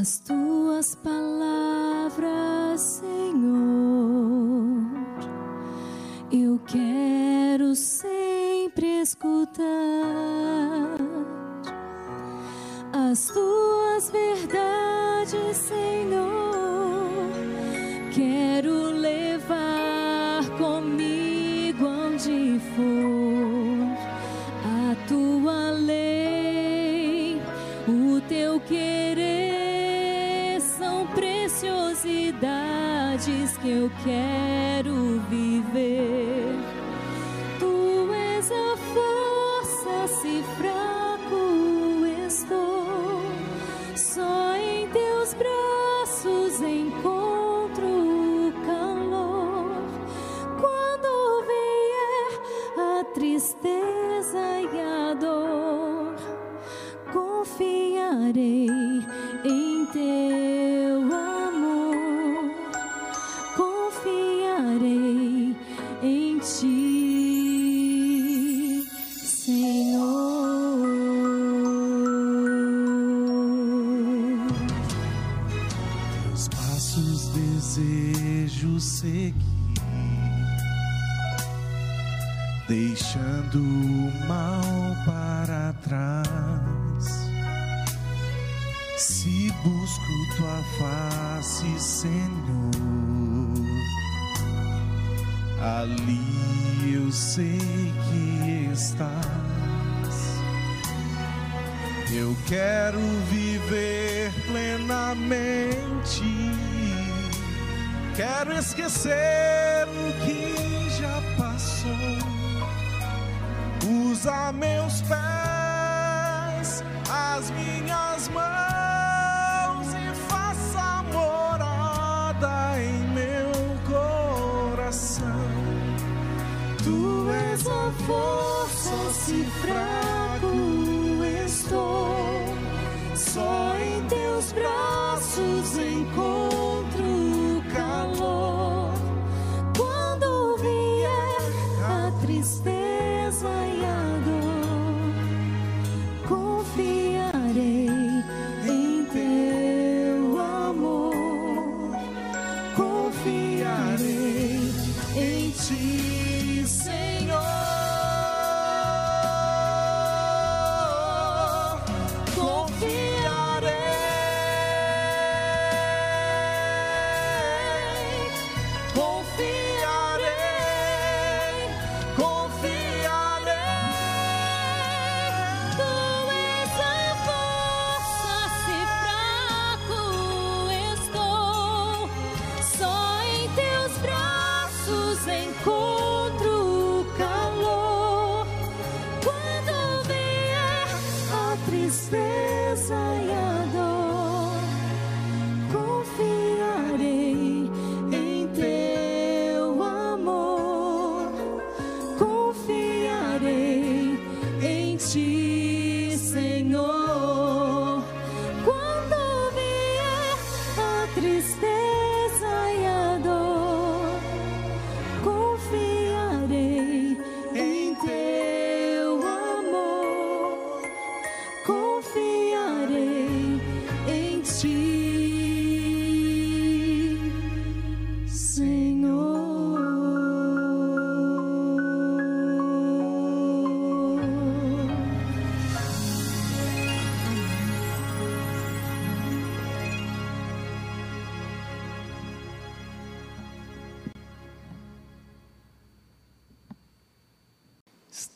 as tuas palavras, Senhor. Eu quero sempre escutar as tuas verdades, Senhor. cifrar.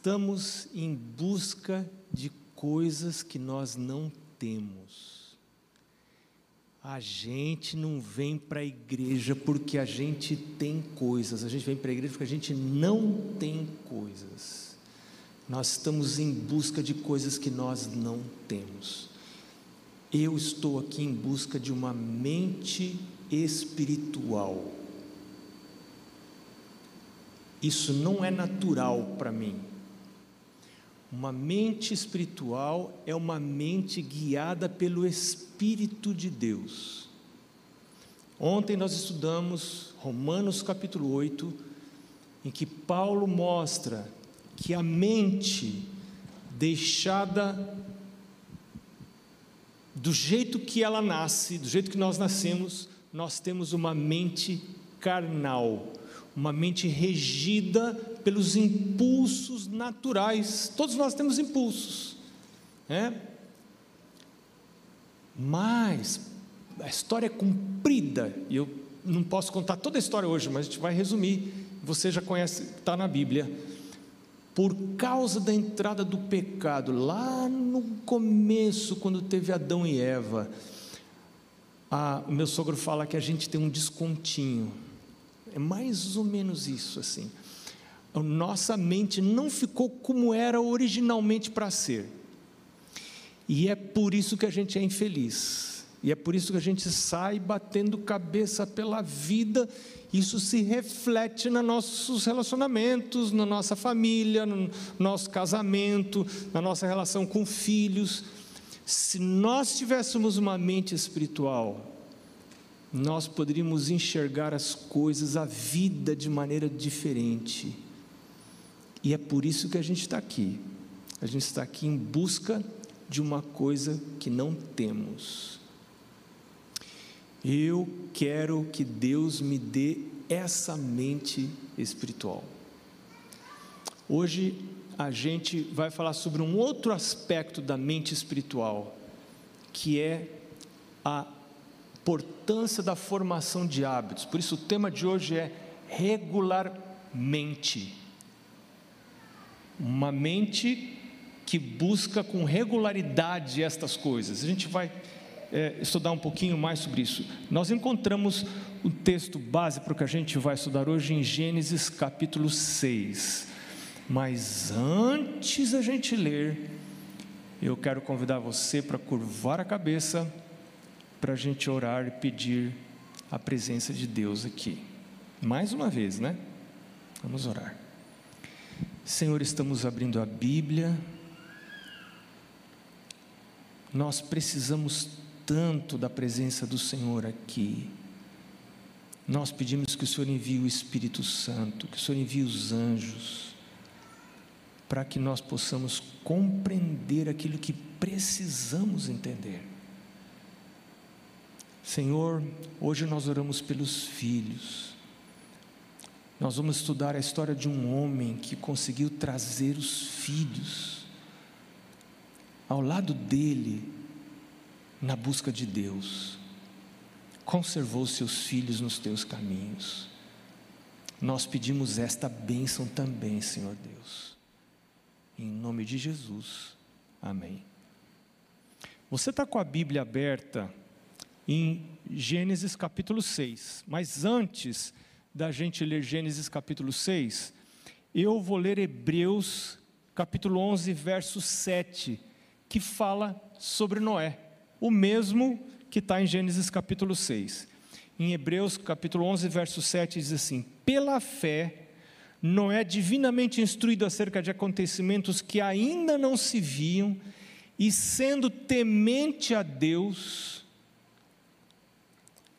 estamos em busca de coisas que nós não temos. A gente não vem para a igreja porque a gente tem coisas, a gente vem para a igreja porque a gente não tem coisas. Nós estamos em busca de coisas que nós não temos. Eu estou aqui em busca de uma mente espiritual. Isso não é natural para mim. Uma mente espiritual é uma mente guiada pelo Espírito de Deus. Ontem nós estudamos Romanos capítulo 8, em que Paulo mostra que a mente deixada do jeito que ela nasce, do jeito que nós nascemos, nós temos uma mente carnal, uma mente regida pelos impulsos naturais. Todos nós temos impulsos, né? Mas a história é comprida, e eu não posso contar toda a história hoje, mas a gente vai resumir. Você já conhece, está na Bíblia. Por causa da entrada do pecado, lá no começo, quando teve Adão e Eva, a, o meu sogro fala que a gente tem um descontinho. É mais ou menos isso assim. A nossa mente não ficou como era originalmente para ser. E é por isso que a gente é infeliz. E é por isso que a gente sai batendo cabeça pela vida. Isso se reflete nos nossos relacionamentos, na nossa família, no nosso casamento, na nossa relação com filhos. Se nós tivéssemos uma mente espiritual, nós poderíamos enxergar as coisas, a vida de maneira diferente. E é por isso que a gente está aqui. A gente está aqui em busca de uma coisa que não temos. Eu quero que Deus me dê essa mente espiritual. Hoje a gente vai falar sobre um outro aspecto da mente espiritual, que é a importância da formação de hábitos. Por isso o tema de hoje é regularmente. Uma mente que busca com regularidade estas coisas. A gente vai é, estudar um pouquinho mais sobre isso. Nós encontramos o texto base para o que a gente vai estudar hoje em Gênesis capítulo 6. Mas antes a gente ler, eu quero convidar você para curvar a cabeça, para a gente orar e pedir a presença de Deus aqui. Mais uma vez, né? Vamos orar. Senhor, estamos abrindo a Bíblia nós precisamos tanto da presença do Senhor aqui. Nós pedimos que o Senhor envie o Espírito Santo, que o Senhor envie os anjos, para que nós possamos compreender aquilo que precisamos entender. Senhor, hoje nós oramos pelos filhos. Nós vamos estudar a história de um homem que conseguiu trazer os filhos ao lado dele, na busca de Deus, conservou seus filhos nos teus caminhos. Nós pedimos esta bênção também, Senhor Deus. Em nome de Jesus. Amém. Você está com a Bíblia aberta em Gênesis capítulo 6, mas antes da gente ler Gênesis capítulo 6, eu vou ler Hebreus capítulo 11, verso 7 que fala sobre Noé, o mesmo que está em Gênesis capítulo 6. Em Hebreus capítulo 11, verso 7 diz assim: Pela fé, Noé, divinamente instruído acerca de acontecimentos que ainda não se viam, e sendo temente a Deus,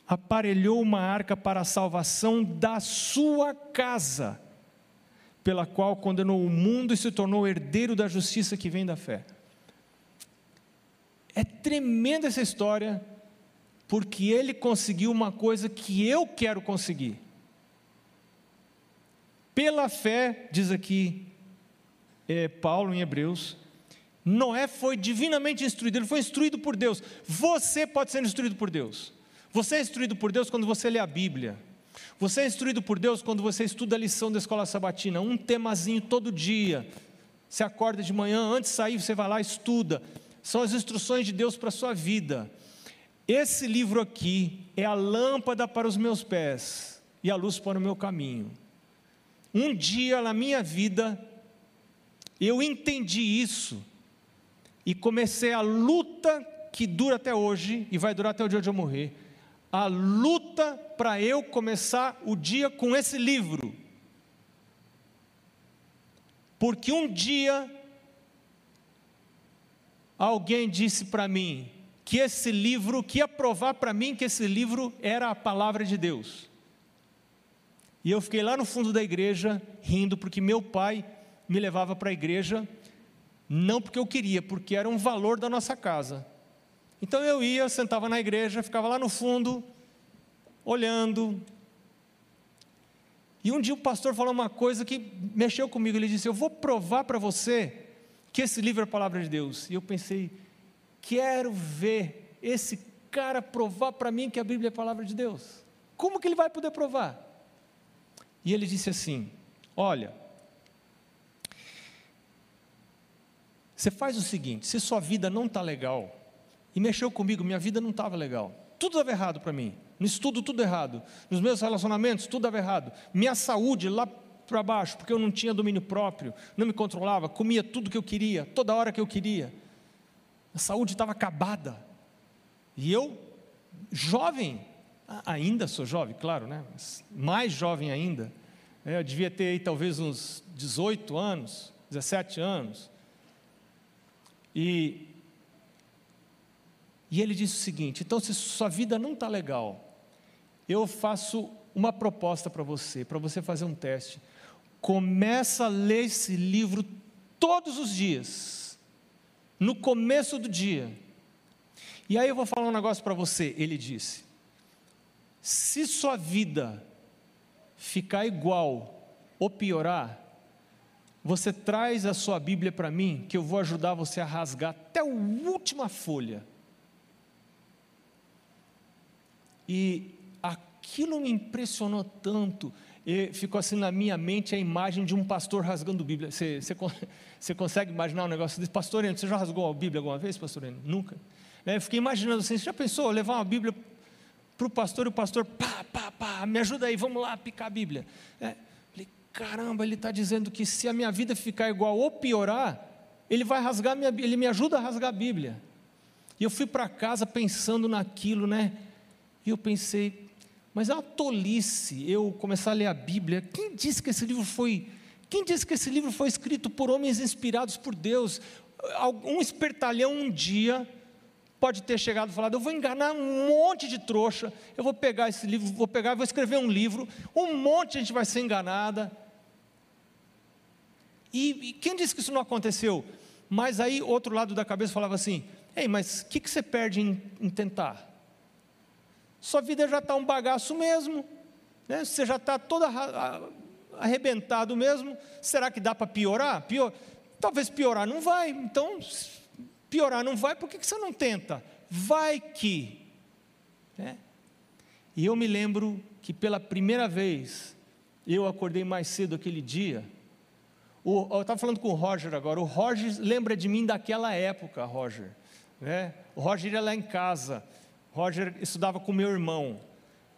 aparelhou uma arca para a salvação da sua casa, pela qual condenou o mundo e se tornou herdeiro da justiça que vem da fé. É tremenda essa história, porque ele conseguiu uma coisa que eu quero conseguir. Pela fé, diz aqui é, Paulo em Hebreus, Noé foi divinamente instruído, ele foi instruído por Deus. Você pode ser instruído por Deus. Você é instruído por Deus quando você lê a Bíblia. Você é instruído por Deus quando você estuda a lição da escola sabatina, um temazinho todo dia. Você acorda de manhã, antes de sair, você vai lá estuda são as instruções de Deus para a sua vida. Esse livro aqui é a lâmpada para os meus pés e a luz para o meu caminho. Um dia na minha vida, eu entendi isso e comecei a luta que dura até hoje e vai durar até o dia de eu morrer. A luta para eu começar o dia com esse livro. Porque um dia alguém disse para mim que esse livro, que ia provar para mim que esse livro era a palavra de Deus. E eu fiquei lá no fundo da igreja rindo, porque meu pai me levava para a igreja, não porque eu queria, porque era um valor da nossa casa. Então eu ia, sentava na igreja, ficava lá no fundo, olhando. E um dia o pastor falou uma coisa que mexeu comigo. Ele disse: Eu vou provar para você que esse livro é a palavra de Deus. E eu pensei: Quero ver esse cara provar para mim que a Bíblia é a palavra de Deus. Como que ele vai poder provar? E ele disse assim: Olha, você faz o seguinte: se sua vida não está legal, e mexeu comigo, minha vida não estava legal, tudo estava errado para mim, no estudo tudo errado, nos meus relacionamentos tudo estava errado, minha saúde lá para baixo, porque eu não tinha domínio próprio, não me controlava, comia tudo que eu queria, toda hora que eu queria, a saúde estava acabada, e eu, jovem, ainda sou jovem, claro, né? mais jovem ainda, é, eu devia ter aí talvez uns 18 anos, 17 anos, e, e ele disse o seguinte: então, se sua vida não está legal, eu faço uma proposta para você, para você fazer um teste. Começa a ler esse livro todos os dias, no começo do dia. E aí eu vou falar um negócio para você, ele disse. Se sua vida ficar igual ou piorar, você traz a sua Bíblia para mim, que eu vou ajudar você a rasgar até a última folha. E aquilo me impressionou tanto, e ficou assim na minha mente a imagem de um pastor rasgando Bíblia. Você, você, você consegue imaginar um negócio desse? Pastor Eno, você já rasgou a Bíblia alguma vez, pastor Eno? Nunca. É, eu fiquei imaginando assim, você já pensou levar uma Bíblia para o pastor e o pastor, pá, pá, pá, me ajuda aí, vamos lá picar a Bíblia. É, caramba, ele está dizendo que se a minha vida ficar igual ou piorar, ele vai rasgar minha ele me ajuda a rasgar a Bíblia. E eu fui para casa pensando naquilo, né? E eu pensei, mas é uma tolice eu começar a ler a Bíblia. Quem disse que esse livro foi quem disse que esse livro foi escrito por homens inspirados por Deus? Um espertalhão um dia pode ter chegado e falado: Eu vou enganar um monte de trouxa, eu vou pegar esse livro, vou pegar vou escrever um livro, um monte de gente vai ser enganada. E, e quem disse que isso não aconteceu? Mas aí, outro lado da cabeça falava assim: Ei, mas o que, que você perde em, em tentar? Sua vida já está um bagaço mesmo, né? você já está todo arrebentado mesmo. Será que dá para piorar? Pior, talvez piorar não vai, então, piorar não vai, por que, você não tenta? Vai que. Né? E eu me lembro que pela primeira vez eu acordei mais cedo aquele dia o, eu estava falando com o Roger agora. O Roger lembra de mim daquela época, Roger. Né? O Roger ia lá em casa. Roger estudava com meu irmão.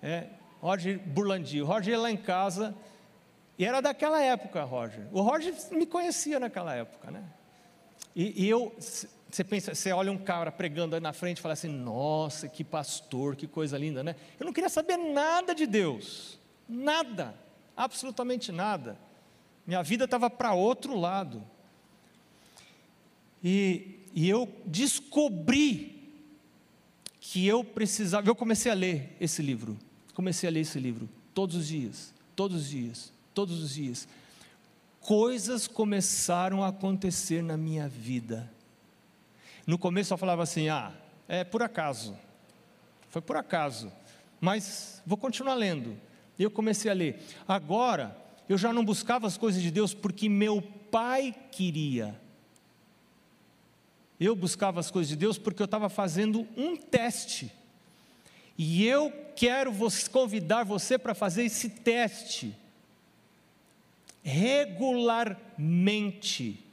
Né? Roger Burlandi. O Roger ia lá em casa. E era daquela época, Roger. O Roger me conhecia naquela época, né? E, e eu, você pensa, você olha um cara pregando aí na frente e fala assim: Nossa, que pastor, que coisa linda, né? Eu não queria saber nada de Deus, nada, absolutamente nada. Minha vida estava para outro lado. E, e eu descobri que eu precisava. Eu comecei a ler esse livro. Comecei a ler esse livro todos os dias, todos os dias, todos os dias. Coisas começaram a acontecer na minha vida. No começo eu falava assim: ah, é por acaso. Foi por acaso. Mas vou continuar lendo. Eu comecei a ler. Agora, eu já não buscava as coisas de Deus porque meu pai queria. Eu buscava as coisas de Deus porque eu estava fazendo um teste. E eu quero convidar você para fazer esse teste regularmente.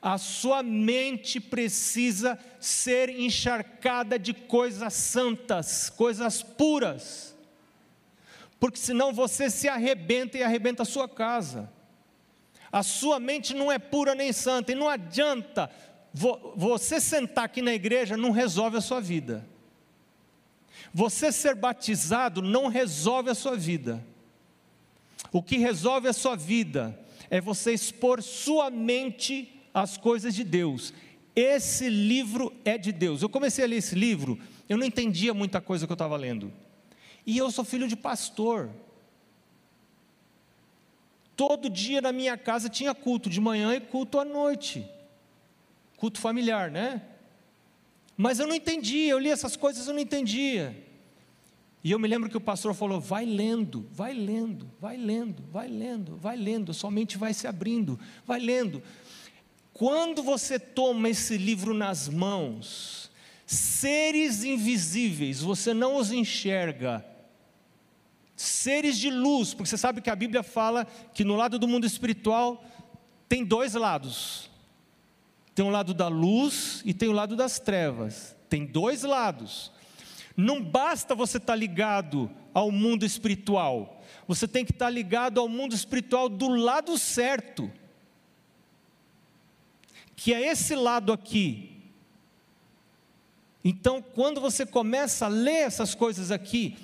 A sua mente precisa ser encharcada de coisas santas, coisas puras porque senão você se arrebenta e arrebenta a sua casa. A sua mente não é pura nem santa, e não adianta você sentar aqui na igreja, não resolve a sua vida. Você ser batizado não resolve a sua vida. O que resolve a sua vida é você expor sua mente às coisas de Deus. Esse livro é de Deus. Eu comecei a ler esse livro, eu não entendia muita coisa que eu estava lendo. E eu sou filho de pastor. Todo dia na minha casa tinha culto de manhã e culto à noite. Culto familiar, né? Mas eu não entendia, eu li essas coisas, eu não entendia. E eu me lembro que o pastor falou: vai lendo, vai lendo, vai lendo, vai lendo, vai lendo, somente vai se abrindo, vai lendo. Quando você toma esse livro nas mãos, seres invisíveis, você não os enxerga, seres de luz, porque você sabe que a Bíblia fala que no lado do mundo espiritual tem dois lados: tem o lado da luz e tem o lado das trevas, tem dois lados. Não basta você estar ligado ao mundo espiritual, você tem que estar ligado ao mundo espiritual do lado certo que é esse lado aqui. Então, quando você começa a ler essas coisas aqui,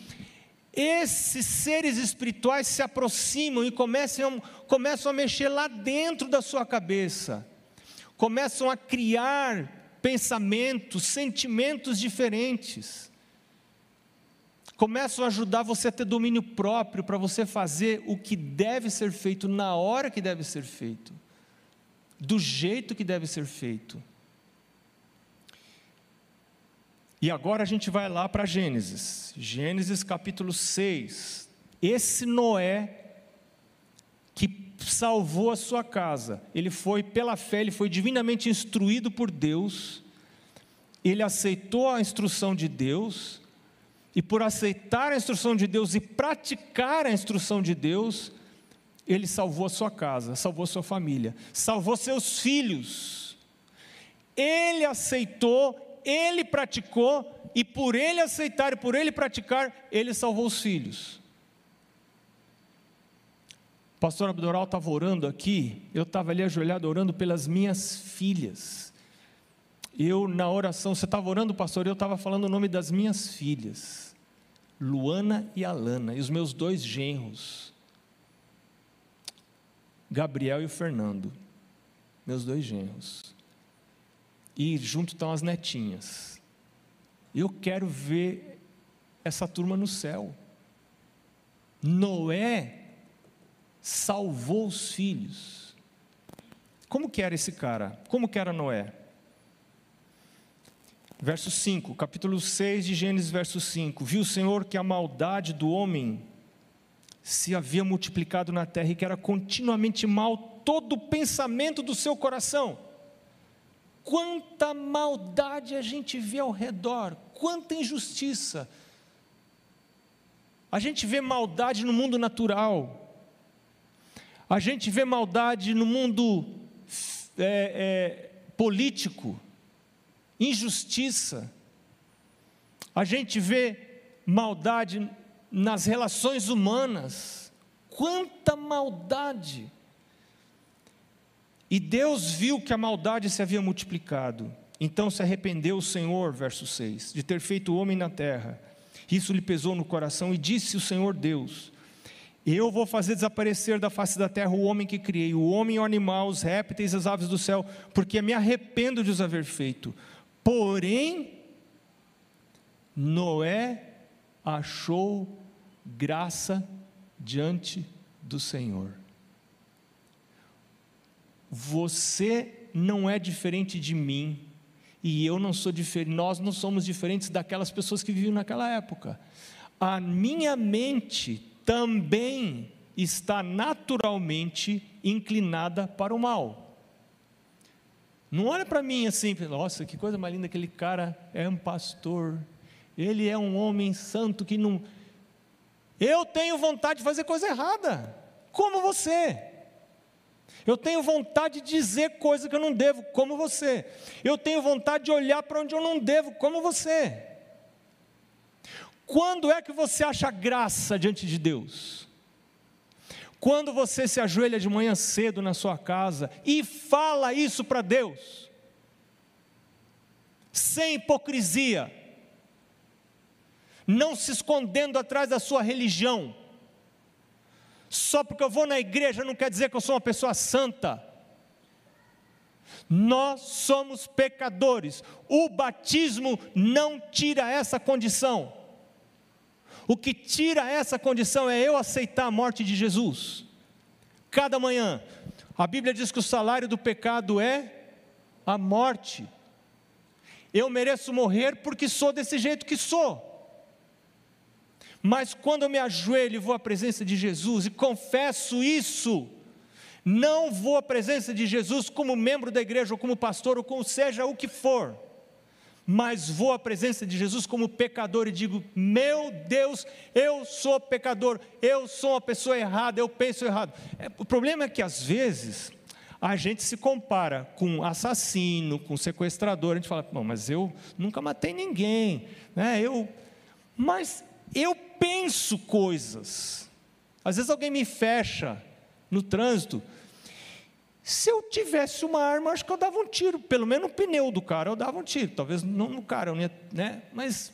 esses seres espirituais se aproximam e começam, começam a mexer lá dentro da sua cabeça, começam a criar pensamentos, sentimentos diferentes, começam a ajudar você a ter domínio próprio para você fazer o que deve ser feito na hora que deve ser feito do jeito que deve ser feito. E agora a gente vai lá para Gênesis, Gênesis capítulo 6. Esse Noé que salvou a sua casa, ele foi pela fé, ele foi divinamente instruído por Deus, ele aceitou a instrução de Deus, e por aceitar a instrução de Deus e praticar a instrução de Deus, ele salvou a sua casa, salvou a sua família, salvou seus filhos. Ele aceitou, ele praticou, e por ele aceitar e por ele praticar, ele salvou os filhos. Pastor Abdoral estava orando aqui, eu estava ali ajoelhado orando pelas minhas filhas. Eu, na oração, você estava orando, pastor, eu estava falando o nome das minhas filhas, Luana e Alana, e os meus dois genros. Gabriel e o Fernando, meus dois genros. E junto estão as netinhas. Eu quero ver essa turma no céu. Noé salvou os filhos. Como que era esse cara? Como que era Noé? Verso 5, capítulo 6 de Gênesis, verso 5. Viu o Senhor que a maldade do homem se havia multiplicado na terra e que era continuamente mal todo o pensamento do seu coração. Quanta maldade a gente vê ao redor, quanta injustiça. A gente vê maldade no mundo natural, a gente vê maldade no mundo é, é, político, injustiça, a gente vê maldade nas relações humanas. Quanta maldade! E Deus viu que a maldade se havia multiplicado. Então se arrependeu o Senhor, verso 6, de ter feito homem na terra. Isso lhe pesou no coração e disse o Senhor Deus: Eu vou fazer desaparecer da face da terra o homem que criei, o homem, o animal, os répteis, as aves do céu, porque me arrependo de os haver feito. Porém, Noé achou graça diante do Senhor. Você não é diferente de mim, e eu não sou diferente, nós não somos diferentes daquelas pessoas que viviam naquela época. A minha mente também está naturalmente inclinada para o mal. Não olha para mim assim, nossa, que coisa mais linda, aquele cara é um pastor, ele é um homem santo que não eu tenho vontade de fazer coisa errada, como você. Eu tenho vontade de dizer coisa que eu não devo, como você. Eu tenho vontade de olhar para onde eu não devo, como você. Quando é que você acha graça diante de Deus? Quando você se ajoelha de manhã cedo na sua casa e fala isso para Deus, sem hipocrisia, não se escondendo atrás da sua religião. Só porque eu vou na igreja não quer dizer que eu sou uma pessoa santa. Nós somos pecadores. O batismo não tira essa condição. O que tira essa condição é eu aceitar a morte de Jesus. cada manhã. A Bíblia diz que o salário do pecado é a morte. Eu mereço morrer porque sou desse jeito que sou. Mas quando eu me ajoelho e vou à presença de Jesus e confesso isso, não vou à presença de Jesus como membro da igreja, ou como pastor, ou como seja o que for, mas vou à presença de Jesus como pecador e digo: Meu Deus, eu sou pecador, eu sou uma pessoa errada, eu penso errado. É, o problema é que às vezes a gente se compara com assassino, com sequestrador, a gente fala: Bom, mas eu nunca matei ninguém, né? eu, mas eu penso coisas. Às vezes alguém me fecha no trânsito. Se eu tivesse uma arma, acho que eu dava um tiro, pelo menos no pneu do cara eu dava um tiro, talvez não no cara, eu ia, né? Mas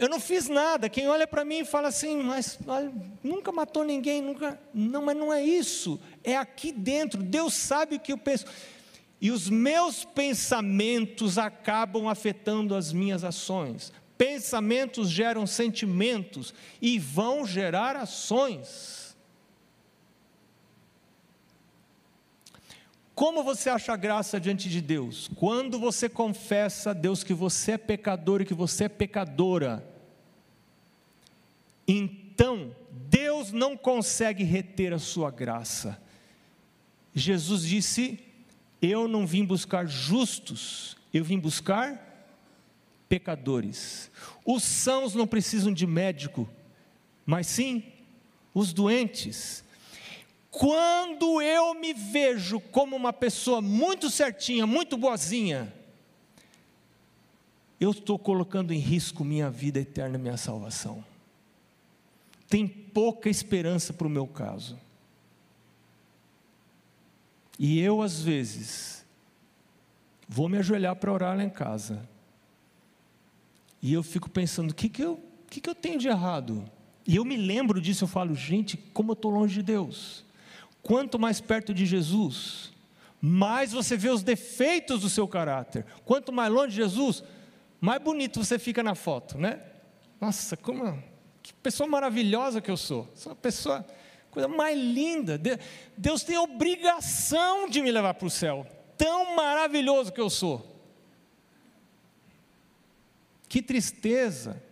eu não fiz nada. Quem olha para mim e fala assim, mas olha, nunca matou ninguém, nunca. Não, mas não é isso. É aqui dentro. Deus sabe o que eu penso. E os meus pensamentos acabam afetando as minhas ações. Pensamentos geram sentimentos e vão gerar ações. Como você acha graça diante de Deus? Quando você confessa a Deus que você é pecador e que você é pecadora. Então, Deus não consegue reter a sua graça. Jesus disse: Eu não vim buscar justos, eu vim buscar pecadores. Os sãos não precisam de médico, mas sim os doentes. Quando eu me vejo como uma pessoa muito certinha, muito boazinha, eu estou colocando em risco minha vida eterna, minha salvação. Tem pouca esperança para o meu caso. E eu, às vezes, vou me ajoelhar para orar lá em casa. E eu fico pensando, o que, que, eu, que, que eu tenho de errado? E eu me lembro disso, eu falo, gente, como eu estou longe de Deus. Quanto mais perto de Jesus, mais você vê os defeitos do seu caráter. Quanto mais longe de Jesus, mais bonito você fica na foto, né? Nossa, como que pessoa maravilhosa que eu sou. Sou uma pessoa, coisa mais linda. Deus tem obrigação de me levar para o céu. Tão maravilhoso que eu sou. Que tristeza,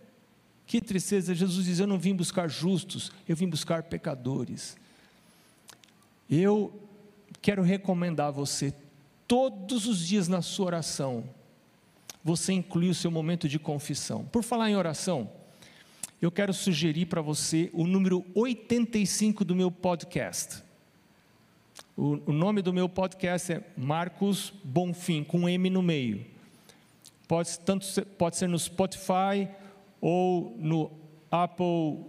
que tristeza. Jesus diz: Eu não vim buscar justos, eu vim buscar pecadores. Eu quero recomendar a você, todos os dias na sua oração, você incluir o seu momento de confissão. Por falar em oração, eu quero sugerir para você o número 85 do meu podcast. O, o, nome do meu podcast é Marcos Bonfim, com M no meio. Pode, tanto ser, pode ser no Spotify, ou no Apple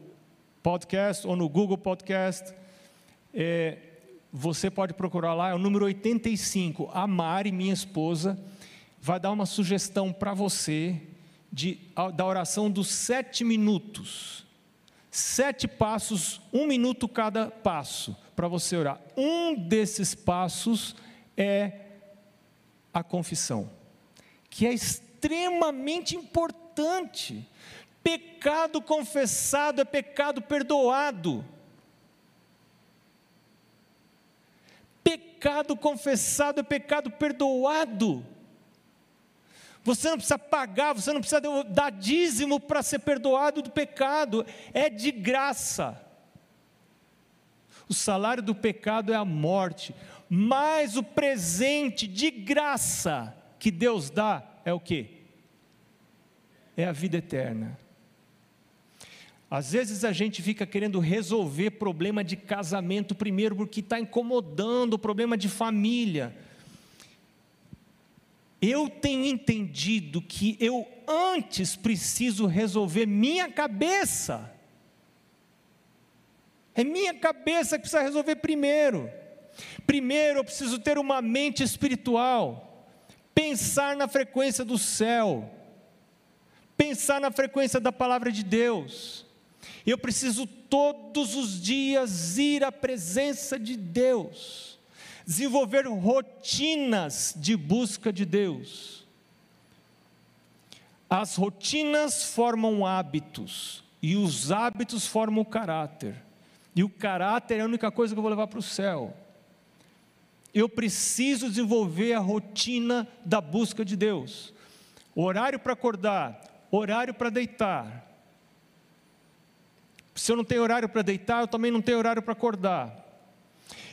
Podcast, ou no Google Podcast. É, você pode procurar lá, é o número 85. A Mari, minha esposa, vai dar uma sugestão para você de, da oração dos sete minutos. Sete passos, um minuto cada passo para você orar. Um desses passos é a confissão, que é extremamente importante. Pecado confessado é pecado perdoado. Pecado confessado é pecado perdoado. Você não precisa pagar, você não precisa dar dízimo para ser perdoado do pecado, é de graça. O salário do pecado é a morte, mas o presente de graça que Deus dá é o que? É a vida eterna. Às vezes a gente fica querendo resolver problema de casamento primeiro, porque está incomodando, o problema de família. Eu tenho entendido que eu antes preciso resolver minha cabeça. É minha cabeça que precisa resolver primeiro. Primeiro eu preciso ter uma mente espiritual pensar na frequência do céu, pensar na frequência da palavra de Deus. Eu preciso todos os dias ir à presença de Deus, desenvolver rotinas de busca de Deus. As rotinas formam hábitos, e os hábitos formam o caráter. E o caráter é a única coisa que eu vou levar para o céu. Eu preciso desenvolver a rotina da busca de Deus. Horário para acordar, horário para deitar. Se eu não tenho horário para deitar, eu também não tenho horário para acordar.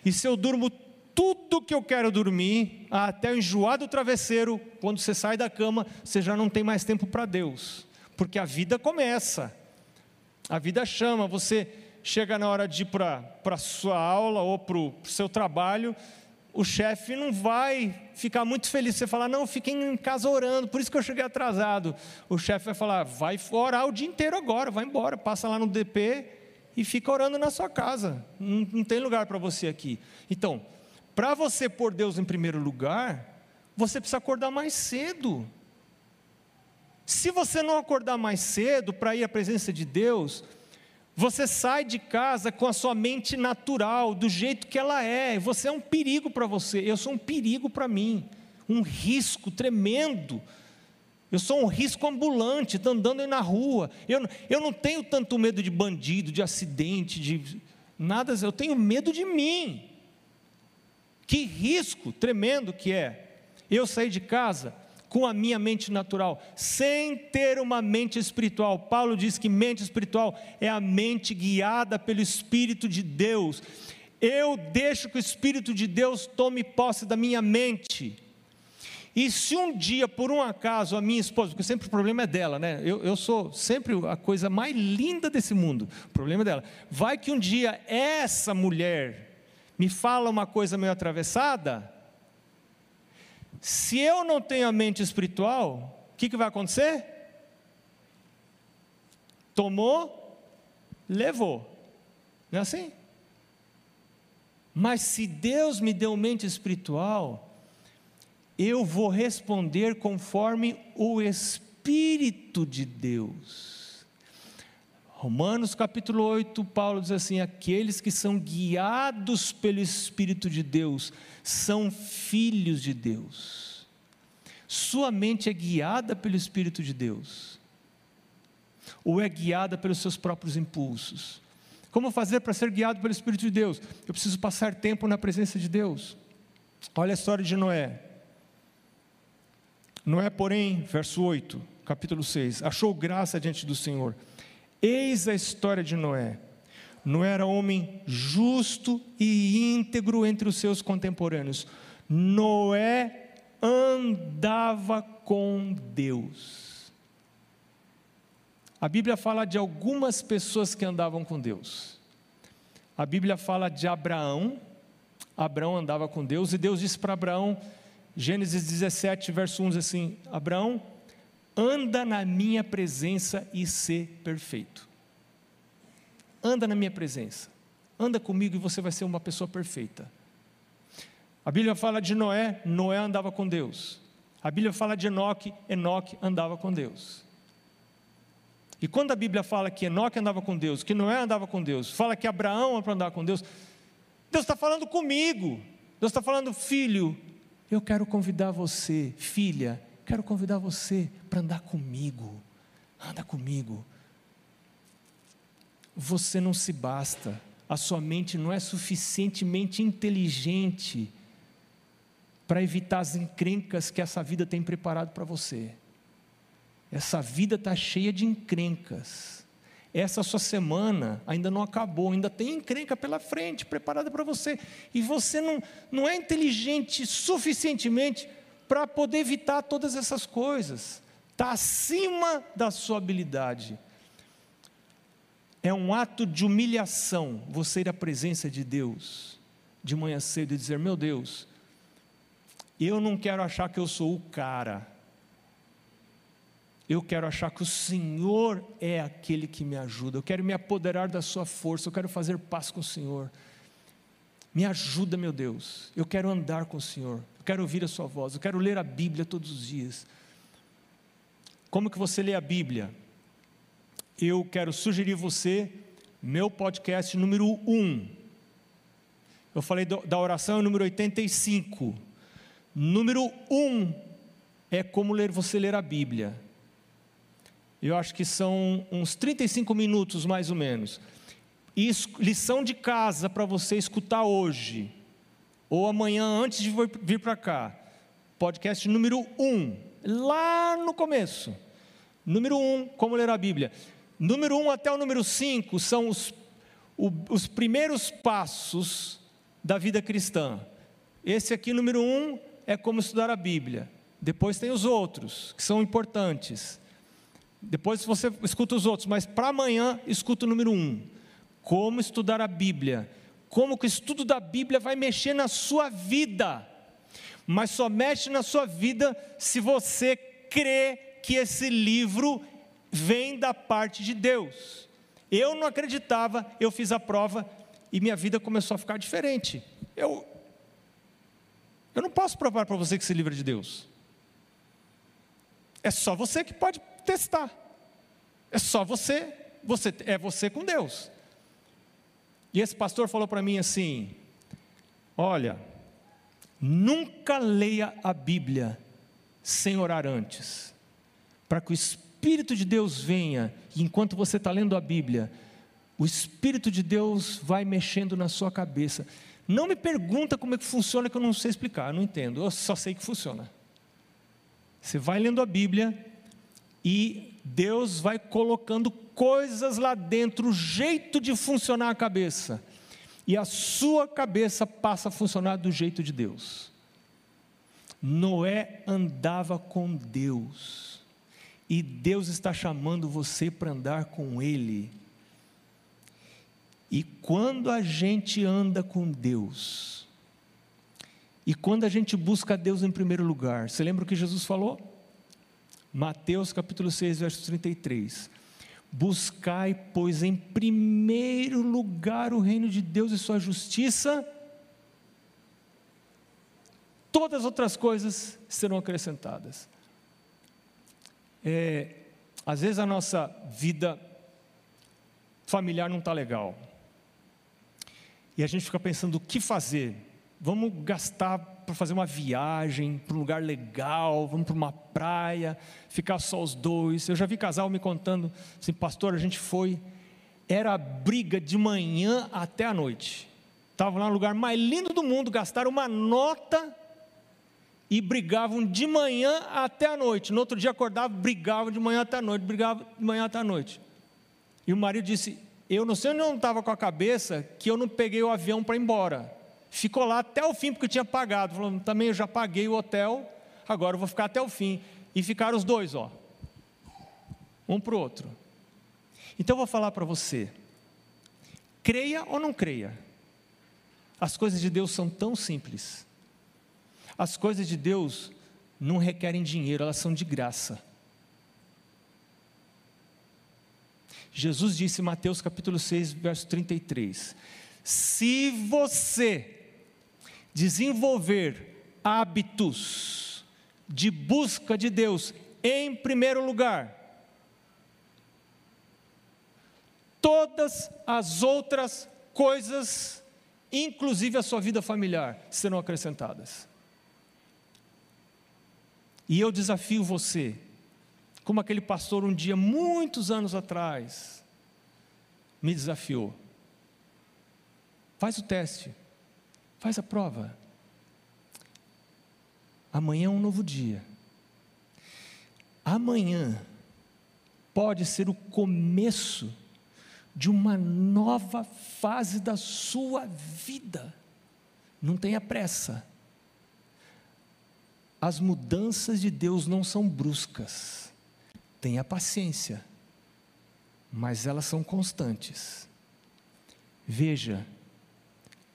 E se eu durmo tudo que eu quero dormir, até o enjoar do travesseiro, quando você sai da cama, você já não tem mais tempo para Deus, porque a vida começa, a vida chama, você chega na hora de ir para a sua aula ou para o seu trabalho, o chefe não vai ficar muito feliz. Você falar, não, fiquei em casa orando, por isso que eu cheguei atrasado. O chefe vai falar, vai orar o dia inteiro agora, vai embora, passa lá no DP e fica orando na sua casa. Não, não tem lugar para você aqui. Então, para você pôr Deus em primeiro lugar, você precisa acordar mais cedo. Se você não acordar mais cedo para ir à presença de Deus, você sai de casa com a sua mente natural, do jeito que ela é. Você é um perigo para você, eu sou um perigo para mim, um risco tremendo. Eu sou um risco ambulante, andando aí na rua. Eu, eu não tenho tanto medo de bandido, de acidente, de nada. Eu tenho medo de mim. Que risco tremendo que é. Eu sair de casa com a minha mente natural, sem ter uma mente espiritual. Paulo diz que mente espiritual é a mente guiada pelo Espírito de Deus. Eu deixo que o Espírito de Deus tome posse da minha mente. E se um dia, por um acaso, a minha esposa, porque sempre o problema é dela, né? Eu, eu sou sempre a coisa mais linda desse mundo, o problema é dela. Vai que um dia essa mulher me fala uma coisa meio atravessada, se eu não tenho a mente espiritual, o que, que vai acontecer? Tomou, levou. Não é assim? Mas se Deus me deu mente espiritual, eu vou responder conforme o Espírito de Deus. Romanos capítulo 8, Paulo diz assim: aqueles que são guiados pelo Espírito de Deus são filhos de Deus. Sua mente é guiada pelo Espírito de Deus, ou é guiada pelos seus próprios impulsos? Como fazer para ser guiado pelo Espírito de Deus? Eu preciso passar tempo na presença de Deus. Olha a história de Noé. Noé, porém, verso 8, capítulo 6, achou graça diante do Senhor. Eis a história de Noé. Noé era homem justo e íntegro entre os seus contemporâneos. Noé andava com Deus. A Bíblia fala de algumas pessoas que andavam com Deus. A Bíblia fala de Abraão. Abraão andava com Deus e Deus disse para Abraão, Gênesis 17, verso 1 diz assim: Abraão, anda na minha presença e ser perfeito anda na minha presença, anda comigo e você vai ser uma pessoa perfeita. A Bíblia fala de Noé, Noé andava com Deus. A Bíblia fala de Enoque, Enoque andava com Deus. E quando a Bíblia fala que Enoque andava com Deus, que Noé andava com Deus, fala que Abraão andava com Deus, Deus está falando comigo. Deus está falando, filho, eu quero convidar você, filha, quero convidar você para andar comigo. Anda comigo você não se basta, a sua mente não é suficientemente inteligente para evitar as encrencas que essa vida tem preparado para você. Essa vida está cheia de encrencas. Essa sua semana ainda não acabou, ainda tem encrenca pela frente, preparada para você. E você não, não é inteligente suficientemente para poder evitar todas essas coisas. Está acima da sua habilidade. É um ato de humilhação você ir à presença de Deus de manhã cedo e dizer: Meu Deus, eu não quero achar que eu sou o cara. Eu quero achar que o Senhor é aquele que me ajuda. Eu quero me apoderar da Sua força. Eu quero fazer paz com o Senhor. Me ajuda, meu Deus. Eu quero andar com o Senhor. Quero ouvir a Sua voz. Eu quero ler a Bíblia todos os dias. Como que você lê a Bíblia? eu quero sugerir você meu podcast número 1. Eu falei da oração número 85. Número 1 é como ler, você ler a Bíblia. Eu acho que são uns 35 minutos mais ou menos. Es- lição de casa para você escutar hoje, ou amanhã antes de vir- para cá. Podcast número 1, um, lá no começo. Número 1, um, como ler a Bíblia. Número 1 um até o número 5 são os, o- os primeiros passos da vida cristã. Esse aqui, número 1, um, é como estudar a Bíblia. Depois tem os outros, que são importantes. Depois você escuta os outros, mas para amanhã escuta o número um. Como estudar a Bíblia. Como que o estudo da Bíblia vai mexer na sua vida. Mas só mexe na sua vida se você crê que esse livro vem da parte de Deus. Eu não acreditava, eu fiz a prova e minha vida começou a ficar diferente. Eu, eu não posso provar para você que esse livro é de Deus. É só você que pode testar. É só você, você é você com Deus. E esse pastor falou para mim assim: Olha, nunca leia a Bíblia sem orar antes, para que o Espírito de Deus venha, e enquanto você está lendo a Bíblia, o Espírito de Deus vai mexendo na sua cabeça. Não me pergunta como é que funciona, que eu não sei explicar, eu não entendo, eu só sei que funciona. Você vai lendo a Bíblia e Deus vai colocando coisas lá dentro, o jeito de funcionar a cabeça. E a sua cabeça passa a funcionar do jeito de Deus. Noé andava com Deus. E Deus está chamando você para andar com Ele. E quando a gente anda com Deus, e quando a gente busca Deus em primeiro lugar, você lembra o que Jesus falou? Mateus capítulo 6, verso 33. Buscai, pois, em primeiro lugar o reino de Deus e sua justiça, todas as outras coisas serão acrescentadas. É, às vezes a nossa vida familiar não está legal. E a gente fica pensando o que fazer. Vamos gastar para fazer uma viagem para um lugar legal, vamos para uma praia, ficar só os dois. Eu já vi casal me contando assim, pastor, a gente foi, era briga de manhã até a noite. Estavam lá no lugar mais lindo do mundo, gastaram uma nota e brigavam de manhã até a noite. No outro dia acordavam, brigavam de manhã até a noite, brigavam de manhã até a noite. E o marido disse: Eu não sei onde eu estava com a cabeça que eu não peguei o avião para ir embora. Ficou lá até o fim, porque tinha pagado. Falou: Também eu já paguei o hotel, agora eu vou ficar até o fim. E ficaram os dois, ó, um para o outro. Então eu vou falar para você: creia ou não creia, as coisas de Deus são tão simples. As coisas de Deus não requerem dinheiro, elas são de graça. Jesus disse em Mateus capítulo 6, verso 33: Se você desenvolver hábitos de busca de Deus em primeiro lugar, todas as outras coisas, inclusive a sua vida familiar, serão acrescentadas. E eu desafio você, como aquele pastor um dia, muitos anos atrás, me desafiou. Faz o teste, faz a prova. Amanhã é um novo dia. Amanhã pode ser o começo de uma nova fase da sua vida. Não tenha pressa. As mudanças de Deus não são bruscas. Tenha paciência. Mas elas são constantes. Veja,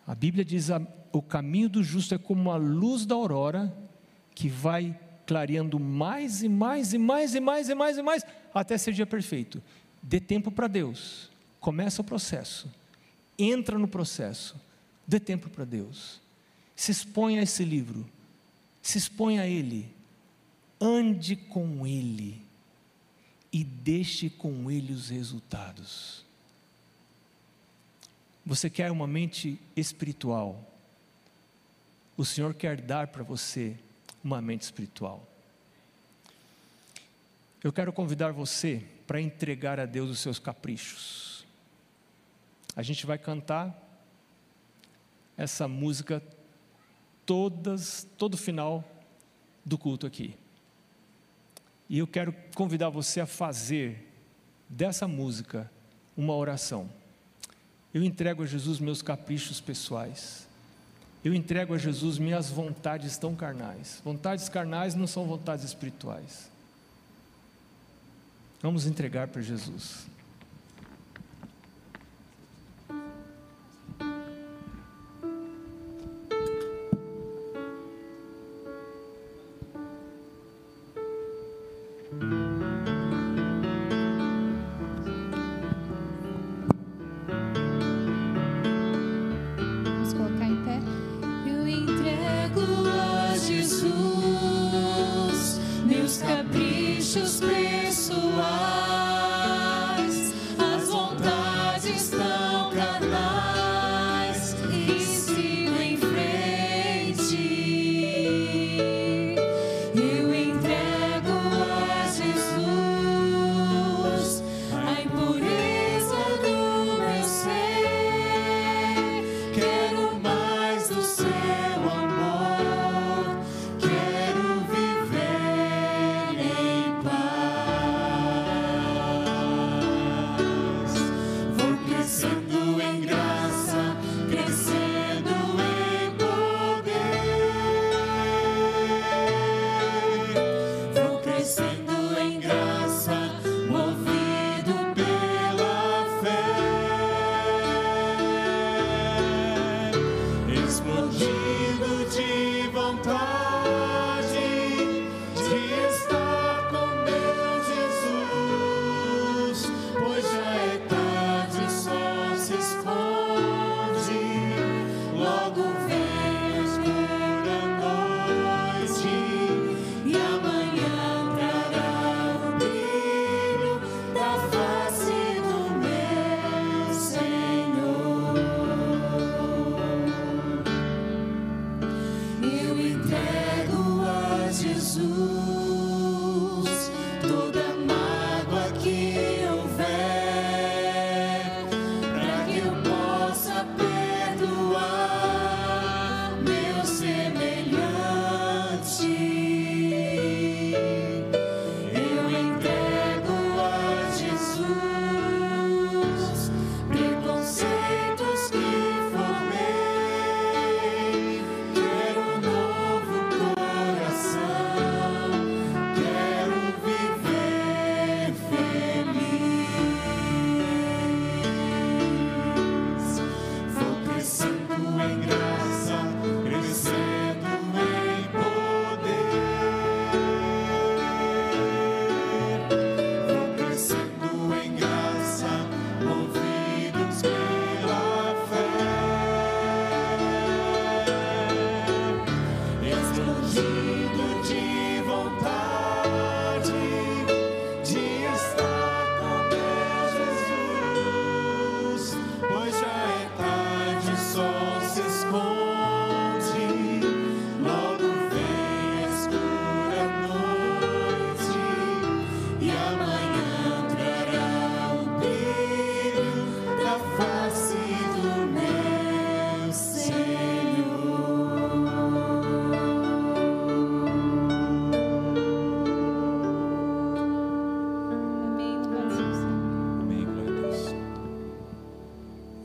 a Bíblia diz: a, o caminho do justo é como a luz da aurora que vai clareando mais e mais e mais e mais e mais e mais até ser dia perfeito. Dê tempo para Deus. Começa o processo. Entra no processo. Dê tempo para Deus. Se exponha a esse livro. Se exponha a Ele. Ande com Ele. E deixe com Ele os resultados. Você quer uma mente espiritual? O Senhor quer dar para você uma mente espiritual. Eu quero convidar você para entregar a Deus os seus caprichos. A gente vai cantar essa música todas, todo final do culto aqui. E eu quero convidar você a fazer dessa música uma oração. Eu entrego a Jesus meus caprichos pessoais. Eu entrego a Jesus minhas vontades tão carnais. Vontades carnais não são vontades espirituais. Vamos entregar para Jesus.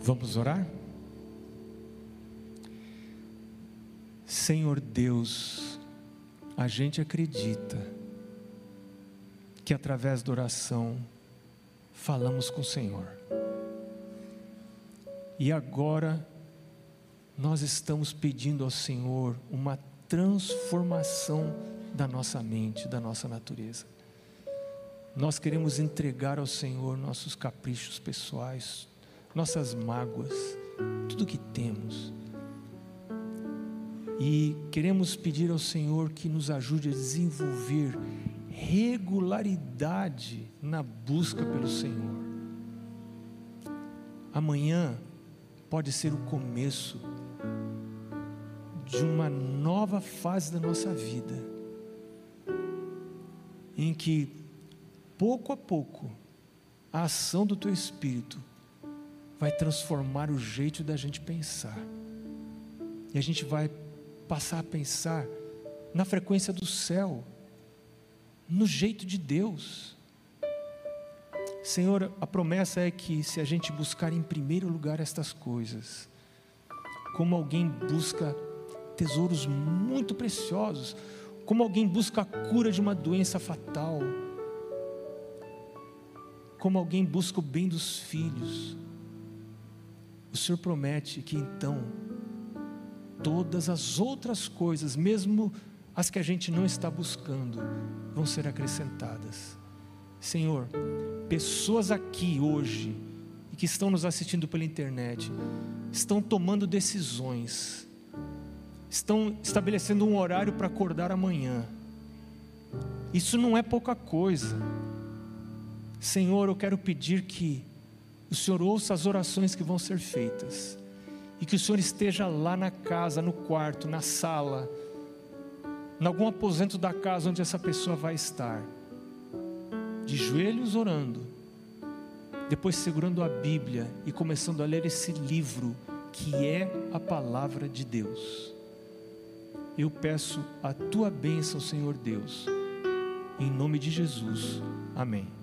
Vamos orar? Senhor Deus, a gente acredita que através da oração falamos com o Senhor. E agora nós estamos pedindo ao Senhor uma transformação da nossa mente, da nossa natureza. Nós queremos entregar ao Senhor nossos caprichos pessoais, nossas mágoas, tudo que temos. E queremos pedir ao Senhor que nos ajude a desenvolver regularidade na busca pelo Senhor. Amanhã pode ser o começo de uma nova fase da nossa vida, em que pouco a pouco a ação do teu espírito vai transformar o jeito da gente pensar. E a gente vai passar a pensar na frequência do céu, no jeito de Deus. Senhor, a promessa é que se a gente buscar em primeiro lugar estas coisas, como alguém busca tesouros muito preciosos, como alguém busca a cura de uma doença fatal, como alguém busca o bem dos filhos, o Senhor promete que então todas as outras coisas, mesmo as que a gente não está buscando, vão ser acrescentadas. Senhor, pessoas aqui hoje e que estão nos assistindo pela internet estão tomando decisões, estão estabelecendo um horário para acordar amanhã. Isso não é pouca coisa. Senhor, eu quero pedir que o Senhor ouça as orações que vão ser feitas e que o Senhor esteja lá na casa, no quarto, na sala, em algum aposento da casa onde essa pessoa vai estar, de joelhos orando, depois segurando a Bíblia e começando a ler esse livro que é a palavra de Deus. Eu peço a tua bênção, Senhor Deus, em nome de Jesus. Amém.